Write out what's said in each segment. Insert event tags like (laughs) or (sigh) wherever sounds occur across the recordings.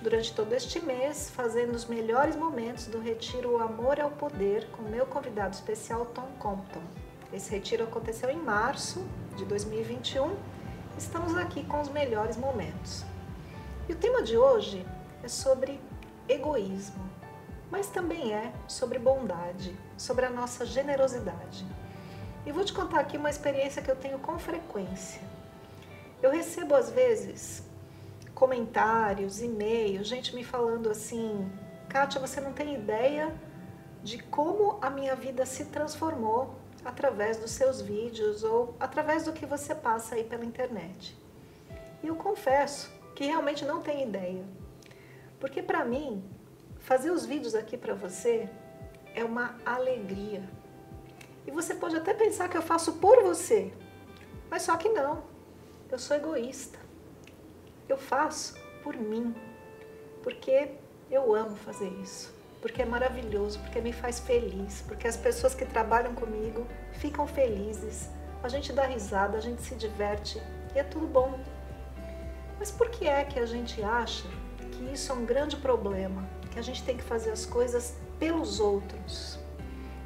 durante todo este mês, fazendo os melhores momentos do retiro Amor ao Poder com meu convidado especial Tom Compton. Esse retiro aconteceu em março de 2021. Estamos aqui com os melhores momentos. E o tema de hoje é sobre egoísmo, mas também é sobre bondade, sobre a nossa generosidade. E vou te contar aqui uma experiência que eu tenho com frequência. Eu recebo às vezes comentários, e-mails, gente me falando assim: Kátia, você não tem ideia de como a minha vida se transformou através dos seus vídeos ou através do que você passa aí pela internet. E eu confesso que realmente não tenho ideia. Porque para mim, fazer os vídeos aqui para você é uma alegria. E você pode até pensar que eu faço por você, mas só que não. Eu sou egoísta faço por mim, porque eu amo fazer isso, porque é maravilhoso, porque me faz feliz, porque as pessoas que trabalham comigo ficam felizes, a gente dá risada, a gente se diverte e é tudo bom. Mas por que é que a gente acha que isso é um grande problema, que a gente tem que fazer as coisas pelos outros?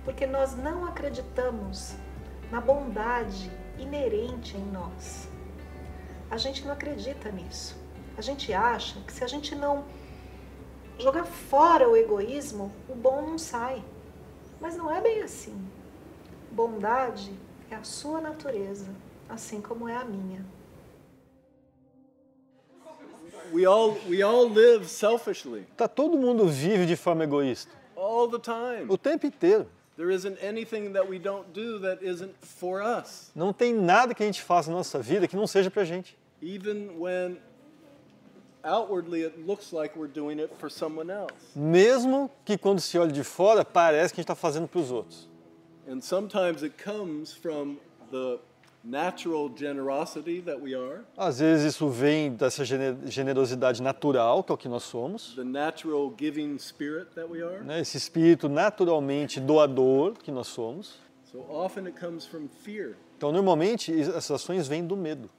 Porque nós não acreditamos na bondade inerente em nós. A gente não acredita nisso. A gente acha que se a gente não jogar fora o egoísmo, o bom não sai. Mas não é bem assim. Bondade é a sua natureza, assim como é a minha. We all, we all live selfishly. Tá todo mundo vive de forma egoísta. All the time. O tempo inteiro. There isn't anything that we don't do that isn't for us. Não tem nada que a gente faça na nossa vida que não seja pra gente even when Mesmo que quando se olha de fora parece que a gente está fazendo para os outros. And sometimes it comes from the natural generosity that we are. Às vezes isso vem dessa generosidade natural, que é o que nós somos. The natural giving spirit that we are. Né? Esse espírito naturalmente doador que nós somos. So often it comes from fear. Então normalmente essas ações vêm do medo.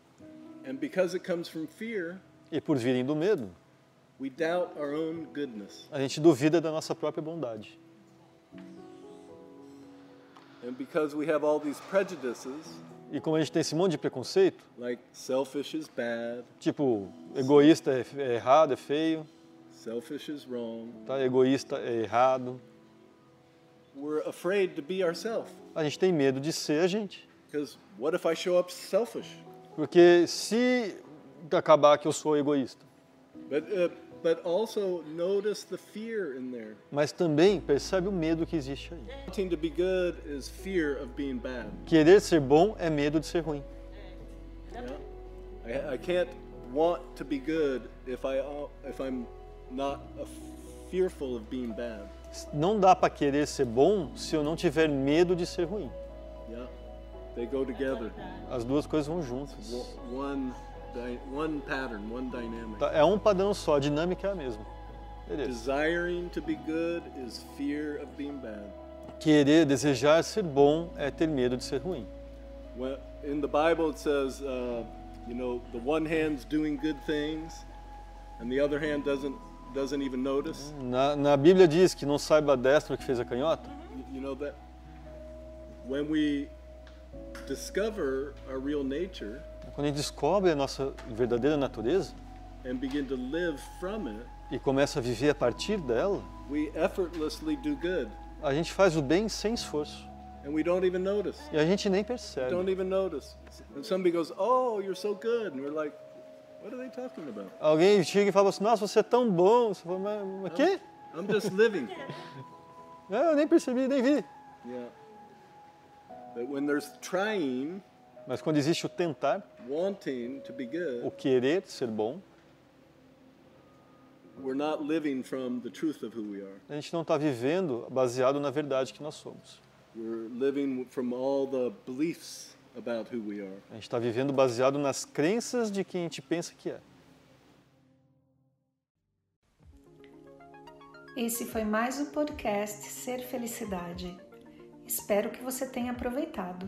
And because it comes from fear, e por virem do medo, we doubt our own goodness. a gente duvida da nossa própria bondade. And because we have all these prejudices, e como a gente tem esse monte de preconceito, like selfish is bad, tipo, egoísta é, é errado, é feio, selfish is wrong, tá? egoísta é errado, we're afraid to be ourselves. A gente tem medo de ser a gente. Because what if I show up selfish? Porque se acabar que eu sou egoísta. But, uh, but also notice the fear in there. Mas também percebe o medo que existe aí. Wanting to be good is fear of being bad. Querer ser bom é medo de ser ruim. Yeah. I, I can't want to be good if I uh, if I'm not fearful of being bad. Não dá para querer ser bom se eu não tiver medo de ser ruim. Yeah. They go together. As duas coisas vão juntas. One, one pattern, one dynamic. Tá, é um padrão só, a dinâmica é a mesma. Beleza. Desiring to be good is fear of being bad. Querer, desejar ser bom é ter medo de ser ruim. Well, in the Bible it says, uh, you know, the one hand's doing good things, and the other hand doesn't doesn't even notice. Na, na Bíblia diz que não saiba a destra que fez a canhota. You know that when we discover our real nature, quando a gente descobre a nossa verdadeira natureza and begin to live from it, e começa a viver a partir dela, we effortlessly do good. A gente faz o bem sem esforço. And we don't even notice. E a gente nem percebe. Don't even notice. And somebody goes, "Oh, you're so good," and we're like, "What are they talking about?" Alguém chega e fala assim: "Nossa, você é tão bom." Você fala: "Mas, mas quê?" I'm just living. (laughs) eu nem percebi, nem vi. Yeah. Trying, Mas quando existe o tentar, good, o querer ser bom, we're not living from the truth of who we are. A gente não está vivendo baseado na verdade que nós somos. We're living from all the beliefs about who we are. A gente está vivendo baseado nas crenças de quem a gente pensa que é. Esse foi mais o podcast Ser Felicidade. Espero que você tenha aproveitado.